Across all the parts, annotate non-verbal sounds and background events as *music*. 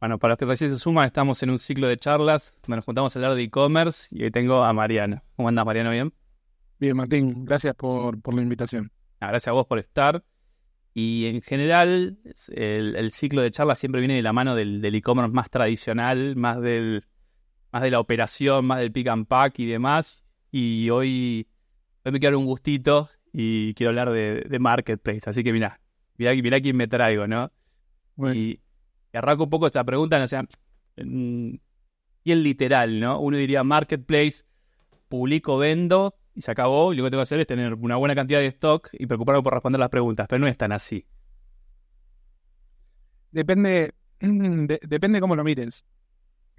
Bueno, para los que recién se suman, estamos en un ciclo de charlas donde nos juntamos a hablar de e-commerce y hoy tengo a Mariano. ¿Cómo andas, Mariano? ¿Bien? Bien, Martín, gracias por, la invitación. Ah, gracias a vos por estar. Y en general, el, ciclo de charlas siempre viene de la mano del e-commerce más tradicional, más, del, más de la operación, más del pick and pack y demás. Y hoy, hoy me quiero dar un gustito y quiero hablar de, marketplace. Así que mira, mira, mira quién me traigo, ¿no? Y, y arranco un poco esta pregunta, no sea, bien literal, ¿no? Uno diría marketplace, publico, vendo y se acabó. Y lo que tengo que hacer es tener una buena cantidad de stock y preocuparme por responder las preguntas, pero no es tan así. Depende, *clears throat* depende cómo lo mires.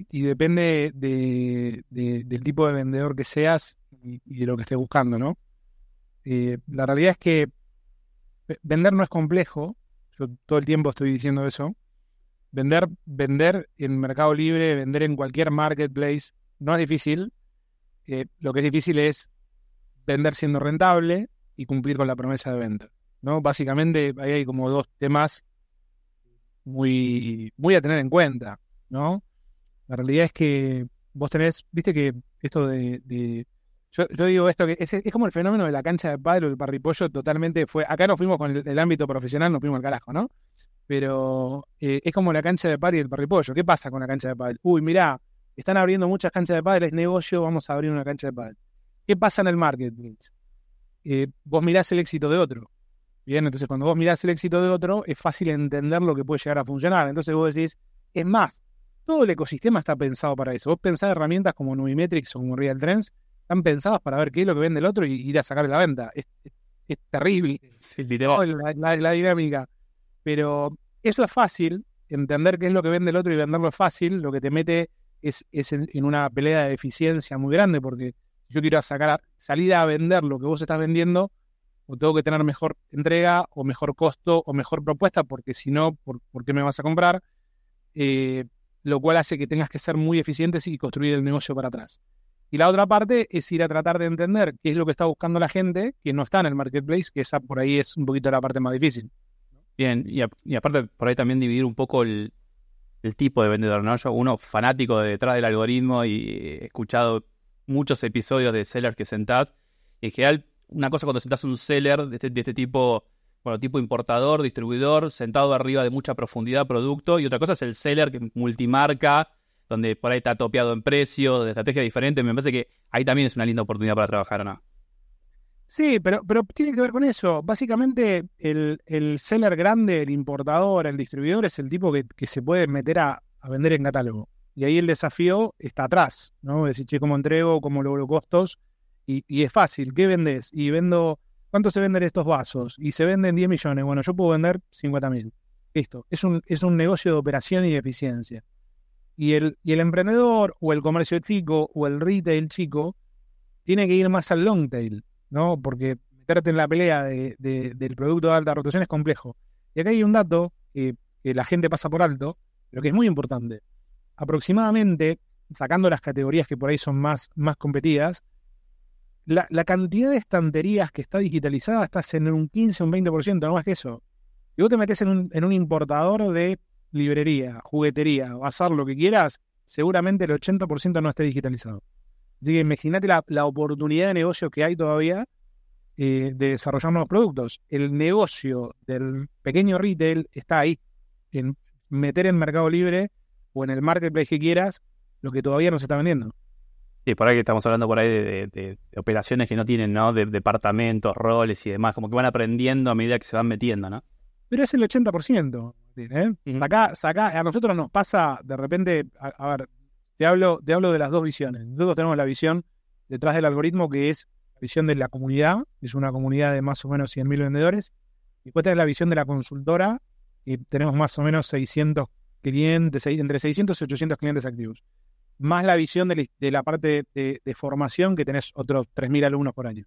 Y depende del tipo de vendedor que seas y, de lo que estés buscando, ¿no? Eh, la realidad es que vender no es complejo. Yo todo el tiempo estoy diciendo eso. Vender, vender en Mercado Libre, vender en cualquier marketplace, no es difícil. Eh, lo que es difícil es vender siendo rentable y cumplir con la promesa de venta. ¿no? Básicamente ahí hay como dos temas muy, muy a tener en cuenta. ¿no? La realidad es que vos tenés, viste que esto de... yo, digo esto que es, como el fenómeno de la cancha de padre el parripollo totalmente fue... Acá nos fuimos con el, ámbito profesional, nos fuimos al carajo, ¿no? pero eh, es como la cancha de pádel y el parripollo. ¿Qué pasa con la cancha de pádel? Uy, mirá, están abriendo muchas canchas de pádel, es negocio, vamos a abrir una cancha de pádel. ¿Qué pasa en el marketing? Eh, vos mirás el éxito de otro. Bien, entonces cuando vos mirás el éxito de otro, es fácil entender lo que puede llegar a funcionar. Entonces vos decís, es más, todo el ecosistema está pensado para eso. Vos pensás herramientas como Nubimetrics o como Real Trends, están pensadas para ver qué es lo que vende el otro y ir a sacarle la venta. Es, terrible la, dinámica. Pero eso es fácil, entender qué es lo que vende el otro y venderlo es fácil, lo que te mete es, en, una pelea de eficiencia muy grande, porque yo quiero sacar salida a vender lo que vos estás vendiendo, o tengo que tener mejor entrega, o mejor costo, o mejor propuesta, porque si no, ¿por, qué me vas a comprar? Eh, lo cual hace que tengas que ser muy eficientes y construir el negocio para atrás. Y la otra parte es ir a tratar de entender qué es lo que está buscando la gente que no está en el marketplace, que esa por ahí es un poquito la parte más difícil. Bien, y, aparte por ahí también dividir un poco el, tipo de vendedor, ¿no? Yo, uno fanático de detrás del algoritmo y he escuchado muchos episodios de sellers que sentás. Y en general, una cosa cuando sentás un seller de este, de este tipo, bueno, tipo importador, distribuidor, sentado arriba de mucha profundidad producto, y otra cosa es el seller que multimarca, donde por ahí está topeado en precio, de estrategia diferente. Me parece que ahí también es una linda oportunidad para trabajar, ¿o no? Sí, pero, pero tiene que ver con eso. Básicamente, el, el seller grande, el importador, el distribuidor, es el tipo que, se puede meter a, vender en catálogo. Y ahí el desafío está atrás, ¿no? Decir, che, ¿cómo entrego? ¿Cómo logro costos? Y, y es fácil. ¿Qué vendes? Y vendo, ¿cuánto se venden estos vasos? Y se venden 10 millones. Bueno, yo puedo vender 50 mil. Listo. Es un, es un negocio de operación y eficiencia. Y el, y el emprendedor, o el comercio chico, o el retail chico, tiene que ir más al long tail ¿no? Porque meterte en la pelea del producto de alta rotación es complejo. Y acá hay un dato que, la gente pasa por alto, pero que es muy importante. Aproximadamente, sacando las categorías que por ahí son más, más competidas, la, cantidad de estanterías que está digitalizada está en un 15 o un 20%, no más que eso. Y vos te metes en un, en un importador de librería, juguetería, bazar, lo que quieras, seguramente el 80% no esté digitalizado. Así que imagínate la, oportunidad de negocio que hay todavía eh, de desarrollar nuevos productos. El negocio del pequeño retail está ahí, en meter en Mercado Libre o en el marketplace que quieras lo que todavía no se está vendiendo. Sí, por ahí que estamos hablando por ahí de, operaciones que no tienen, ¿no? De departamentos, roles y demás, como que van aprendiendo a medida que se van metiendo, ¿no? Pero es el 80%. ¿Eh? a nosotros nos pasa de repente, a ver, te hablo, te hablo de las dos visiones. Nosotros tenemos la visión detrás del algoritmo que es la visión de la comunidad, es una comunidad de más o menos 100.000 vendedores. Y después tenés la visión de la consultora y tenemos más o menos 600 clientes, entre 600 y 800 clientes activos. Más la visión de la, parte de, formación que tenés otros 3.000 alumnos por año.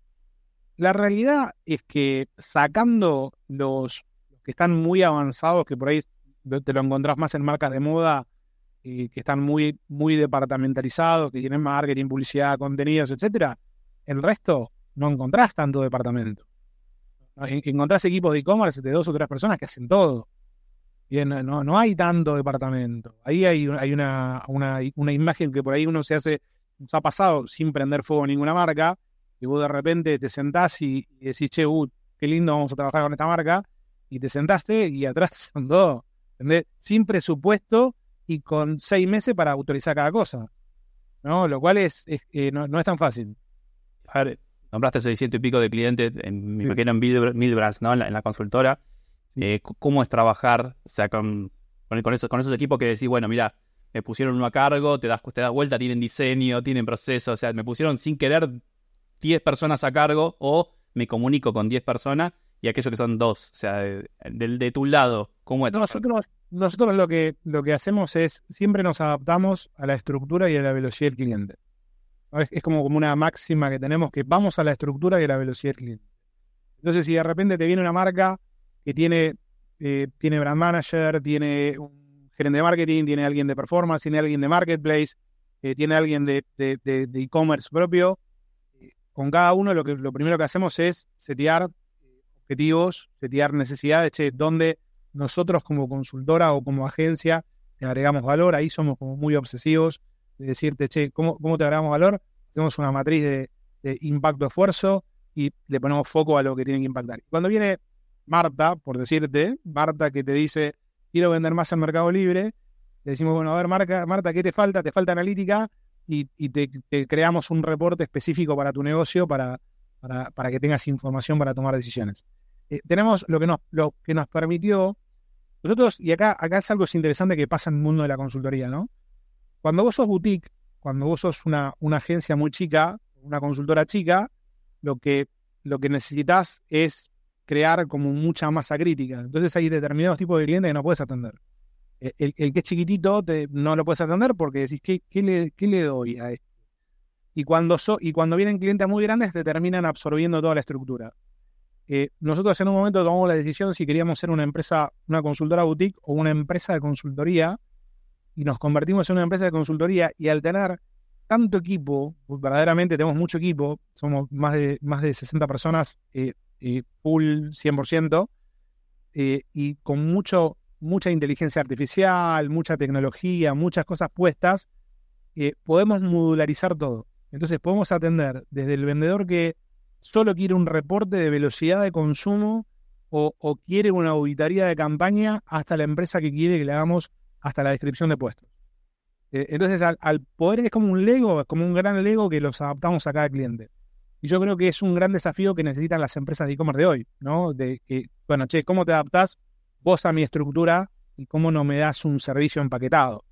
La realidad es que sacando los que están muy avanzados, que por ahí te lo encontrás más en marcas de moda que están muy, muy departamentalizados, que tienen marketing, publicidad, contenidos, etcétera, el resto no encontrás tanto departamento. Encontrás equipos de e-commerce de dos o tres personas que hacen todo. Bien, no, no hay tanto departamento. Ahí hay, hay una, una, una imagen que por ahí uno se hace, nos ha pasado sin prender fuego ninguna marca, y vos de repente te sentás y, decís, che, uh, qué lindo, vamos a trabajar con esta marca, y te sentaste y atrás *laughs* son dos, ¿entendés? Sin presupuesto y con seis meses para autorizar cada cosa, ¿no? Lo cual es, eh, no, es tan fácil. A ver, nombraste 600 y pico de clientes, en, mi pequeño en Milbrands, ¿no? En la, consultora. Eh, ¿Cómo es trabajar o sea, con, con, esos, con esos equipos que decís, bueno, mira, me pusieron uno a cargo, te das, te das vuelta, tienen diseño, tienen proceso, o sea, me pusieron sin querer 10 personas a cargo o me comunico con 10 personas y aquellos que son dos. O sea, de, de, tu lado, ¿cómo es? Nosotros, nosotros lo que, lo que hacemos es siempre nos adaptamos a la estructura y a la velocidad del cliente. Es, como, como una máxima que tenemos que vamos a la estructura y a la velocidad del cliente. Entonces, si de repente te viene una marca que tiene, eh, tiene brand manager, tiene un gerente de marketing, tiene alguien de performance, tiene alguien de marketplace, eh, tiene alguien de e-commerce propio, con cada uno lo, que, lo primero que hacemos es setear objetivos, setear necesidades, che, donde nosotros como consultora o como agencia te agregamos valor, ahí somos como muy obsesivos de decirte, che, ¿cómo, cómo te agregamos valor? Hacemos una matriz de, impacto-esfuerzo y le ponemos foco a lo que tiene que impactar. Cuando viene Marta, por decirte, Marta que te dice, quiero vender más en Mercado Libre, le decimos, bueno, a ver, Marta, Marta, ¿qué te falta? Te falta analítica, y, te, creamos un reporte específico para tu negocio para, para, que tengas información para tomar decisiones. Eh, tenemos lo que, nos, lo que nos permitió, nosotros, y acá, acá es algo interesante que pasa en el mundo de la consultoría, ¿no? Cuando vos sos boutique, cuando vos sos una, una agencia muy chica, una consultora chica, lo que, lo que necesitas es crear como mucha masa crítica. Entonces hay determinados tipos de clientes que no puedes atender. Eh, el, que es chiquitito no lo puedes atender porque decís, ¿qué, qué, le, qué le, doy a esto? Y cuando, y cuando vienen clientes muy grandes te terminan absorbiendo toda la estructura. Eh, nosotros en un momento tomamos la decisión si queríamos ser una empresa, una consultora boutique o una empresa de consultoría y nos convertimos en una empresa de consultoría y al tener tanto equipo, verdaderamente tenemos mucho equipo, somos más de, más de 60 personas eh, full 100%, y con mucho mucha inteligencia artificial, mucha tecnología, muchas cosas puestas, eh, podemos modularizar todo. Entonces podemos atender desde el vendedor que solo quiere un reporte de velocidad de consumo o, quiere una auditoría de campaña hasta la empresa que quiere que le hagamos hasta la descripción de puestos. Eh, entonces al, poder es como un Lego, es como un gran Lego que los adaptamos a cada cliente. Y yo creo que es un gran desafío que necesitan las empresas de e-commerce de hoy, ¿no? De que, bueno, che, ¿cómo te adaptás vos a mi estructura y cómo no me das un servicio empaquetado.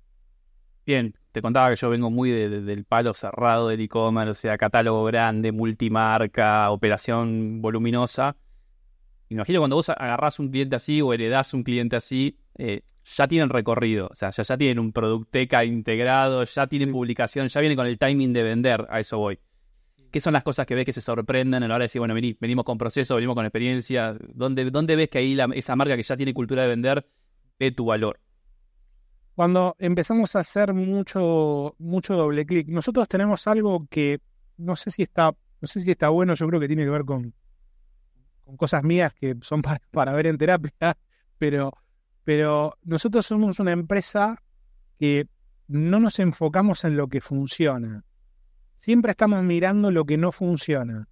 Bien, te contaba que yo vengo muy del palo cerrado del e-commerce, o sea, catálogo grande, multimarca, operación voluminosa. Imagino cuando vos agarrás un cliente así o heredás un cliente así, eh, ya tienen recorrido, o sea, ya, ya tienen un Producteca integrado, ya tienen publicación, ya vienen con el timing de vender, a eso voy. ¿Qué son las cosas que ves que se sorprenden a la hora de decir, bueno, venimos con proceso, venimos con experiencia? ¿Dónde, dónde ves que ahí esa marca que ya tiene cultura de vender ve tu valor? Cuando empezamos a hacer mucho, mucho doble clic, nosotros tenemos algo que no sé si está, no sé si está bueno, yo creo que tiene que ver con, cosas mías que son *laughs* para, ver en terapia, pero, pero nosotros somos una empresa que no nos enfocamos en lo que funciona siempre estamos mirando lo que no funciona.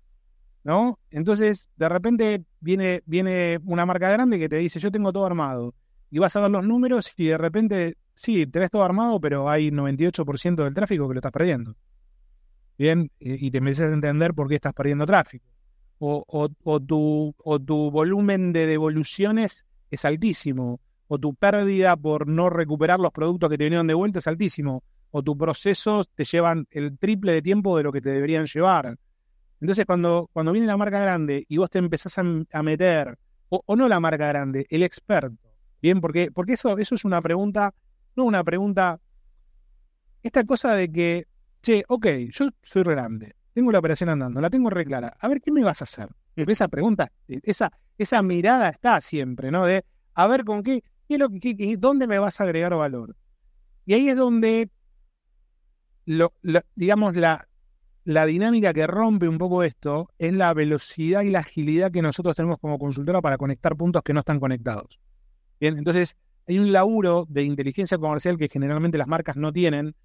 ¿No? Entonces, de repente viene, viene una marca grande que te dice, yo tengo todo armado. Y vas a ver los números y de repente, sí, tenés todo armado, pero hay 98% del tráfico que lo estás perdiendo. Bien, y te a entender por qué estás perdiendo tráfico. O, o, tu, o tu volumen de devoluciones es altísimo. O tu pérdida por no recuperar los productos que te vinieron de vuelta es altísimo o tus procesos te llevan el triple de tiempo de lo que te deberían llevar. Entonces, cuando, cuando viene la marca grande y vos te empezás a, meter, o, no la marca grande, el experto, ¿bien? Porque, porque eso, eso es una pregunta, no una pregunta, esta cosa de que, che, ok, yo soy grande, tengo la operación andando, la tengo re clara, a ver, ¿qué me vas a hacer? Esa pregunta, esa, esa mirada está siempre, ¿no? De, a ver, ¿con qué, qué, lo, qué, dónde me vas a agregar valor? Y ahí es donde lo, digamos, la, la dinámica que rompe un poco esto es la velocidad y la agilidad que nosotros tenemos como consultora para conectar puntos que no están conectados. Bien, entonces hay un laburo de inteligencia comercial que generalmente las marcas no tienen,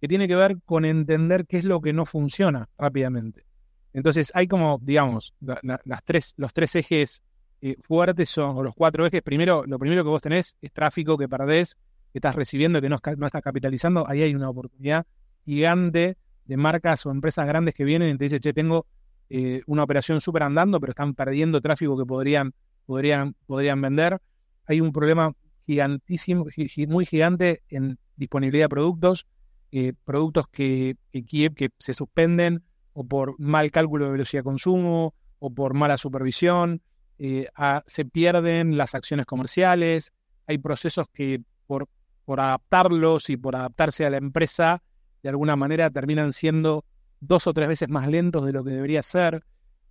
que tiene que ver con entender qué es lo que no funciona rápidamente. Entonces hay como, digamos, los tres ejes eh, fuertes son, o los cuatro ejes, primero, lo primero que vos tenés es tráfico que perdés, que estás recibiendo, que no, no estás capitalizando, ahí hay una oportunidad gigante de marcas o empresas grandes que vienen y te dicen, che, tengo eh, una operación súper andando, pero están perdiendo tráfico que podrían, podrían, podrían vender. Hay un problema gigantísimo, muy gigante en disponibilidad de productos, eh, productos que, que, se suspenden o por mal cálculo de velocidad de consumo o por mala supervisión, eh, se pierden las acciones comerciales, hay procesos que por, por adaptarlos y por adaptarse a la empresa, de alguna manera terminan siendo dos o tres veces más lentos de lo que debería ser.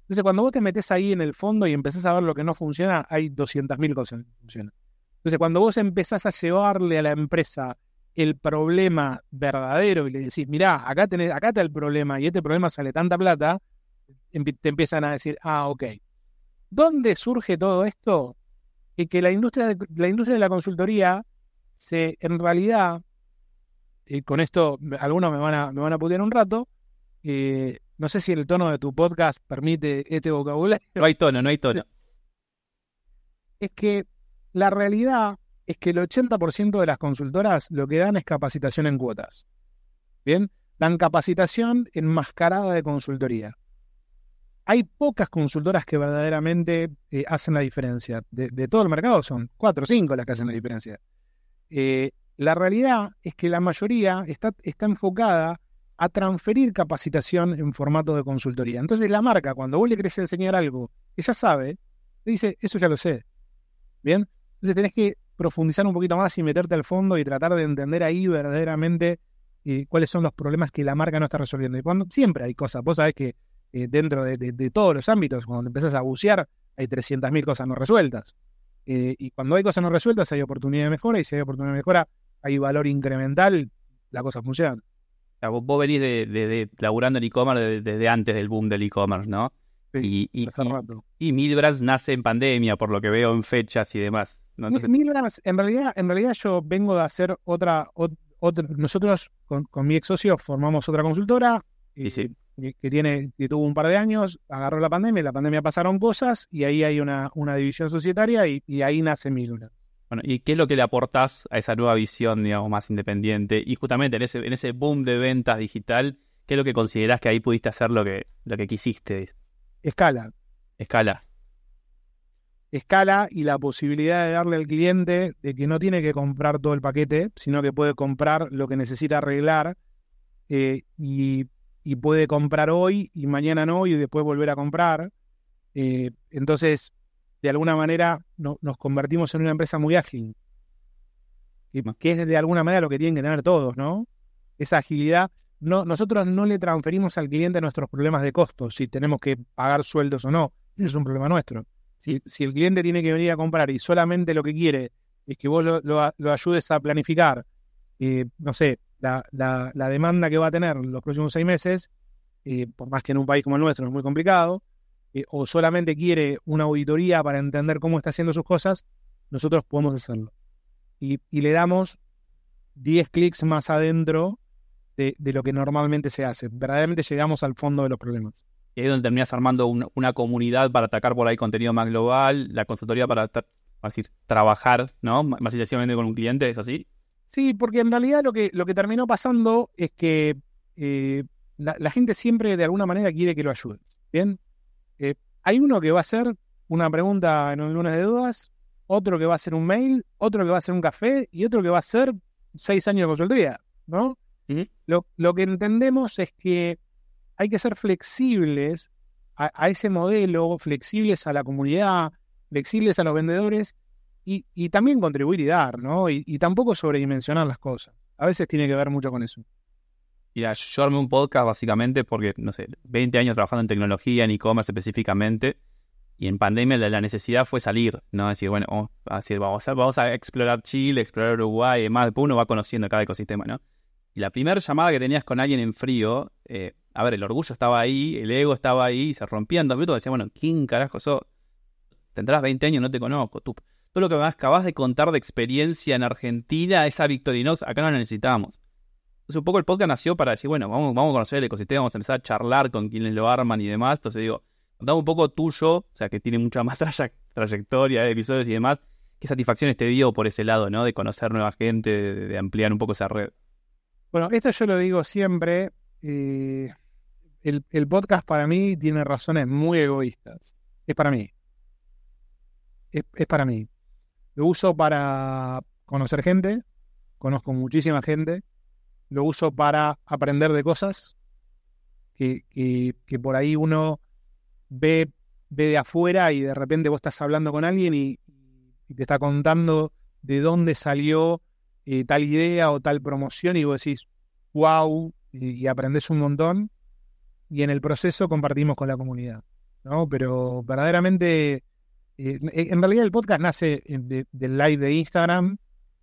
Entonces, cuando vos te metes ahí en el fondo y empezás a ver lo que no funciona, hay 200.000 cosas que funcionan. Entonces, cuando vos empezás a llevarle a la empresa el problema verdadero y le decís, mirá, acá, tenés, acá está el problema y este problema sale tanta plata, te empiezan a decir, ah, ok. ¿Dónde surge todo esto? Que, que la, industria de, la industria de la consultoría se, en realidad, y con esto algunos me van a, me van a putear un rato, eh, no sé si el tono de tu podcast permite este vocabulario. No hay tono, no hay tono. Es que la realidad es que el 80% de las consultoras lo que dan es capacitación en cuotas. Bien, dan capacitación enmascarada de consultoría. Hay pocas consultoras que verdaderamente eh, hacen la diferencia. De, todo el mercado son cuatro o cinco las que hacen la diferencia. Eh, la realidad es que la mayoría está, está enfocada a transferir capacitación en formato de consultoría. Entonces la marca, cuando vos le querés enseñar algo que ya sabe, te dice, eso ya lo sé. Bien, entonces tenés que profundizar un poquito más y meterte al fondo y tratar de entender ahí verdaderamente eh, cuáles son los problemas que la marca no está resolviendo. Y cuando siempre hay cosas, vos sabés que eh, dentro de, todos los ámbitos, cuando empezás a bucear, hay 300.000 cosas no resueltas. Eh, y cuando hay cosas no resueltas, hay oportunidad de mejora, y si hay oportunidad de mejora, hay valor incremental, la cosa funciona. vos, venís de, de, laburando en e-commerce desde, antes del boom del e-commerce, ¿no? y, y, y, Midbrands nace en pandemia, por lo que veo en fechas y demás. En realidad, en realidad yo vengo de hacer otra, otra nosotros con, mi ex socio formamos otra consultora y, que, tiene, que tuvo un par de años, agarró la pandemia, la pandemia pasaron cosas y ahí hay una, una división societaria y, ahí nace Milbrands. Bueno, ¿y qué es lo que le aportás a esa nueva visión, digamos, más independiente? Y justamente en ese, en ese boom de ventas digital, ¿qué es lo que considerás que ahí pudiste hacer lo que, lo que quisiste? Escala. Escala. Escala y la posibilidad de darle al cliente de que no tiene que comprar todo el paquete, sino que puede comprar lo que necesita arreglar eh, y, puede comprar hoy y mañana no y después volver a comprar. Eh, entonces, de alguna manera nos convertimos en una empresa muy ágil, que es de alguna manera lo que tienen que tener todos, ¿no? Esa agilidad no, nosotros no le transferimos al cliente nuestros problemas de costos, si tenemos que pagar sueldos o no. Ese es un problema nuestro. Si, el cliente tiene que venir a comprar y solamente lo que quiere es que vos lo, ayudes a planificar, eh, no sé, la, demanda que va a tener los próximos seis meses, eh, por más que en un país como el nuestro es muy complicado, eh, o solamente quiere una auditoría para entender cómo está haciendo sus cosas, nosotros podemos hacerlo. Y, le damos 10 clics más adentro de, lo que normalmente se hace. Verdaderamente llegamos al fondo de los problemas. Y ahí es donde terminas armando una comunidad para atacar por ahí contenido más global, la consultoría para decir, trabajar ¿no? más intensivamente con un cliente, ¿es así? Sí, porque en realidad lo que, lo que terminó pasando es que eh, la, gente siempre de alguna manera quiere que lo ayude. Bien, eh, hay uno que va a hacer una pregunta en un lunes de dudas, otro que va a hacer un mail, otro que va a hacer un café y otro que va a hacer seis años de consultoría, ¿no? lo, que entendemos es que hay que ser flexibles a, ese modelo, flexibles a la comunidad, flexibles a los vendedores y, también contribuir y dar, ¿no? Y, tampoco sobredimensionar las cosas. A veces tiene que ver mucho con eso. Mira, yo armé un podcast básicamente porque, no sé, 20 años trabajando en tecnología, en e-commerce específicamente, y en pandemia la, necesidad fue salir, ¿no? Decir, bueno, vamos a, decir, vamos, a, explorar Chile, explorar Uruguay y demás, después uno va conociendo cada ecosistema, ¿no? Y la primera llamada que tenías con alguien en frío, eh, a ver, el orgullo estaba ahí, el ego estaba ahí, y se rompían dos minutos. Decía, bueno, ¿quién carajo sos? Tendrás 20 años, no te conozco. Tú, todo lo que me acabas de contar de experiencia en Argentina, esa Victorinox, acá no la necesitamos. Entonces, un poco el podcast nació para decir, bueno, vamos, vamos a conocer el ecosistema, vamos a empezar a charlar con quienes lo arman y demás. Entonces, digo, contame un poco tuyo, o sea, que tiene mucha más *laughs* trayectoria de episodios y demás. ¿Qué satisfacciones te dio por ese lado, ¿no? De conocer nueva gente, de, ampliar un poco esa red. Bueno, esto yo lo digo siempre. Eh, el, podcast para mí tiene razones muy egoístas. Es para mí. Es, para mí. Lo uso para conocer gente. Conozco muchísima gente. Lo uso para aprender de cosas que, que por ahí uno ve, ve de afuera y de repente vos estás hablando con alguien y, y te está contando de dónde salió eh, tal idea o tal promoción y vos decís, wow, y, aprendes un montón. Y en el proceso compartimos con la comunidad. ¿no? Pero verdaderamente, eh, en realidad el podcast nace del live de Instagram,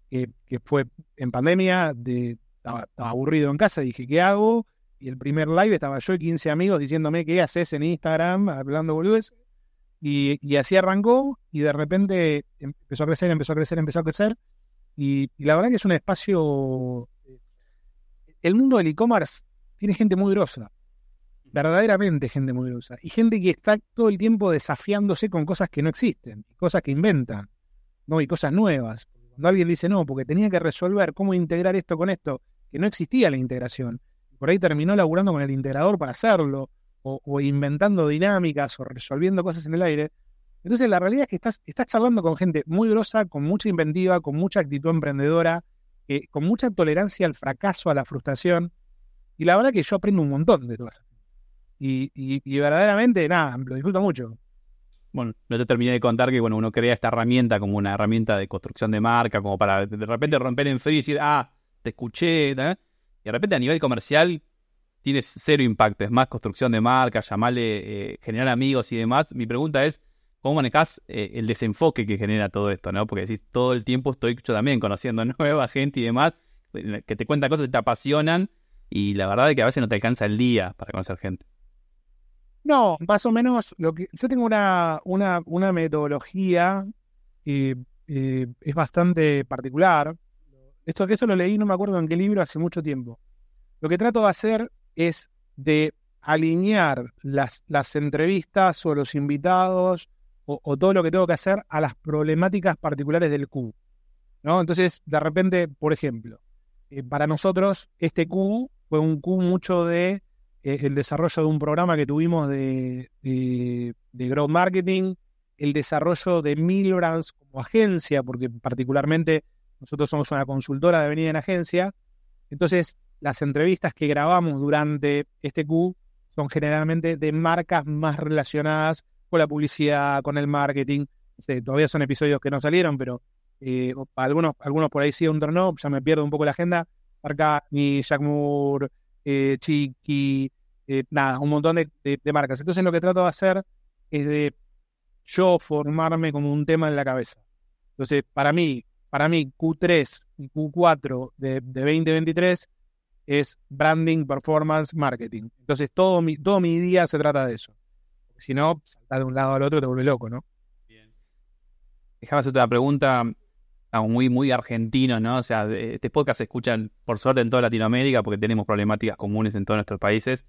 que, fue en pandemia, de, estaba, aburrido en casa, dije, ¿qué hago? Y el primer live estaba yo y 15 amigos diciéndome qué haces en Instagram, hablando boludes. Y, así arrancó y de repente empezó a crecer, empezó a crecer, empezó a crecer. Y, la verdad que es un espacio... Eh, el mundo del e-commerce tiene gente muy grosa, verdaderamente gente muy grosa. Y gente que está todo el tiempo desafiándose con cosas que no existen, cosas que inventan, ¿no? y cosas nuevas. Cuando alguien dice, no, porque tenía que resolver cómo integrar esto con esto, que no existía la integración. Por ahí terminó laburando con el integrador para hacerlo o, inventando dinámicas o resolviendo cosas en el aire. Entonces la realidad es que estás, estás charlando con gente muy grosa, con mucha inventiva, con mucha actitud emprendedora, eh, con mucha tolerancia al fracaso, a la frustración. Y la verdad que yo aprendo un montón de todo eso. Y, y, verdaderamente, nada, lo disfruto mucho. Bueno, no te terminé de contar que bueno, uno crea esta herramienta como una herramienta de construcción de marca, como para de repente romper en frío y decir, ah, te escuché, y de repente a nivel comercial tiene cero impacto, es más construcción de marca, llamarle, eh, generar amigos y demás. Mi pregunta es, ¿cómo manejas eh, el desenfoque que genera todo esto? ¿no? Porque decís, todo el tiempo estoy yo también conociendo *laughs* nueva gente y demás, eh, que te cuentan cosas que te apasionan y la verdad es que a veces no te alcanza el día para conocer gente. No, más o menos, lo que yo tengo una, una, una metodología que es bastante particular. Esto que eso lo leí, no me acuerdo en qué libro, hace mucho tiempo. Lo que trato de hacer es de alinear las, las entrevistas o los invitados o, todo lo que tengo que hacer a las problemáticas particulares del Q. ¿no? Entonces, de repente, por ejemplo, eh, para nosotros este Q fue un Q mucho de eh, el desarrollo de un programa que tuvimos de, de, growth marketing, el desarrollo de Milbrands como agencia, porque particularmente nosotros somos una consultora de venida en agencia. Entonces, las entrevistas que grabamos durante este Q son generalmente de marcas más relacionadas con la publicidad, con el marketing. todavía son episodios que no salieron, pero eh, algunos, algunos por ahí sí, un turno, ya me pierdo un poco la agenda. ni Jack Moore, eh, Chiqui, eh, nada, un montón de, marcas. Entonces lo que trato de hacer es de yo formarme como un tema en la cabeza. Entonces, para mí, para mí, Q3 y Q4 de, de 2023 es branding, performance, marketing. Entonces todo mi, todo mi día se trata de eso. Si no, saltar de un lado al otro te vuelve loco, ¿no? Bien. Déjame hacerte una pregunta muy, muy argentino, ¿no? O sea, este podcast se escuchan por suerte en toda Latinoamérica porque tenemos problemáticas comunes en todos nuestros países.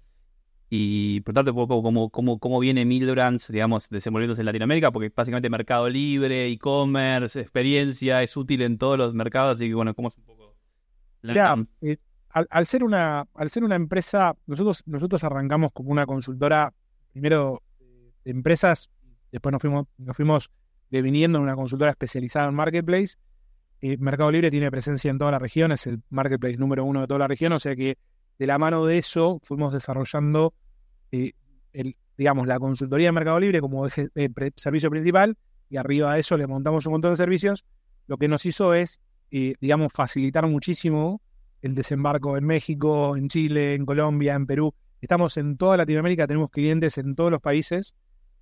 Y preguntarte un poco cómo, cómo, cómo viene Mildrands, digamos, desenvolviéndose en Latinoamérica, porque básicamente mercado libre, e-commerce, experiencia, es útil en todos los mercados, así que bueno, ¿cómo es un poco? La al, ser una, al ser una empresa, nosotros, nosotros arrancamos como una consultora, primero de empresas, después nos fuimos, nos fuimos deviniendo en una consultora especializada en marketplace. Eh, Mercado Libre tiene presencia en toda la región, es el marketplace número uno de toda la región, o sea que de la mano de eso fuimos desarrollando eh, el, digamos, la consultoría de Mercado Libre como eje, eh, servicio principal y arriba de eso le montamos un montón de servicios. Lo que nos hizo es, digamos, facilitar muchísimo el desembarco en México, en Chile, en Colombia, en Perú. Estamos en toda Latinoamérica, tenemos clientes en todos los países,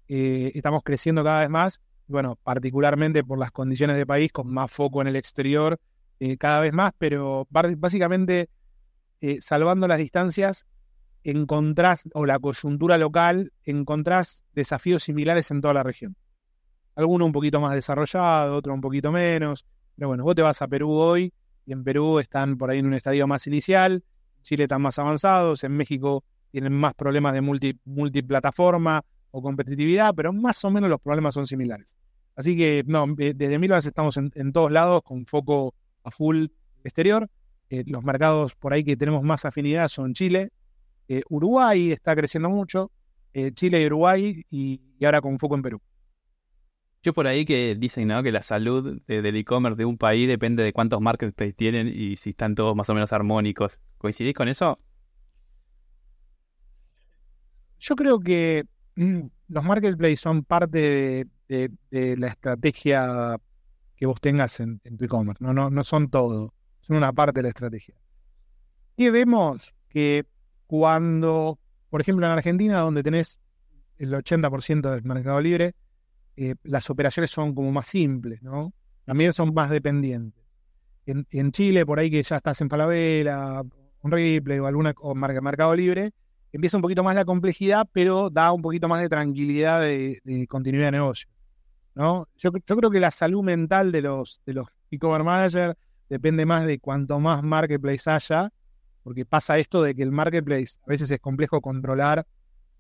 eh, estamos creciendo cada vez más, bueno, particularmente por las condiciones de país, con más foco en el exterior, eh, cada vez más, pero básicamente, eh, salvando las distancias, encontrás, o la coyuntura local, encontrás desafíos similares en toda la región. Alguno un poquito más desarrollado, otro un poquito menos. Pero bueno, vos te vas a Perú hoy y en Perú están por ahí en un estadio más inicial, Chile están más avanzados, en México tienen más problemas de multi, multiplataforma o competitividad, pero más o menos los problemas son similares. Así que, no, eh, desde Milvas estamos en, todos lados con foco a full exterior. Eh, los mercados por ahí que tenemos más afinidad son Chile, eh, Uruguay está creciendo mucho, Chile y Uruguay, y, ahora con foco en Perú. Yo por ahí que dicen ¿no? que la salud del e-commerce de un país depende de cuántos marketplaces tienen y si están todos más o menos armónicos. ¿Coincidís con eso? Yo creo que mm, los marketplaces son parte de, la estrategia que vos tengas en, tu e-commerce. No, no, no son todo, son una parte de la estrategia. Y vemos que cuando, por ejemplo, en Argentina, donde tenés el 80% del mercado libre, eh, las operaciones son como más simples, ¿no? También son más dependientes. En, Chile, por ahí que ya estás en Falabella, un Ripley o alguna o Mercado Libre, empieza un poquito más la complejidad, pero da un poquito más de tranquilidad de, continuidad de negocio. ¿No? Yo, creo que la salud mental de los de los e-commerce managers depende más de cuanto más marketplace haya, porque pasa esto de que el marketplace a veces es complejo controlar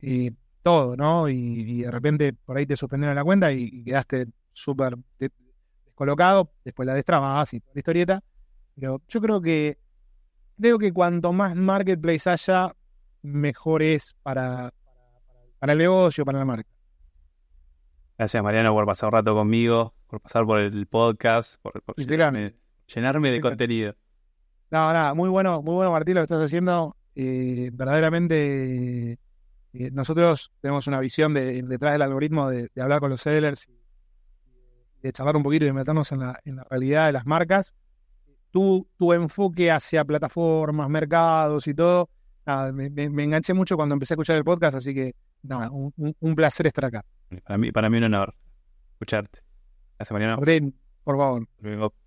eh, todo, ¿no? Y, de repente por ahí te suspendieron la cuenta y, quedaste súper descolocado, después la destrabas y toda la historieta. Pero yo creo que creo que cuanto más marketplace haya, mejor es para, para, el negocio, para la marca. Gracias Mariano por pasar un rato conmigo, por pasar por el podcast, por, llenarme, de contenido. No, nada, muy bueno, muy bueno Martín lo que estás haciendo. Eh, verdaderamente eh, nosotros tenemos una visión de, detrás del algoritmo de, hablar con los sellers, de charlar un poquito y de meternos en la, en la realidad de las marcas. Tu, tu enfoque hacia plataformas, mercados y todo, me, enganché mucho cuando empecé a escuchar el podcast, así que nada, un, placer estar acá. Para mí, para mí un honor escucharte. Gracias, Mariano. por favor.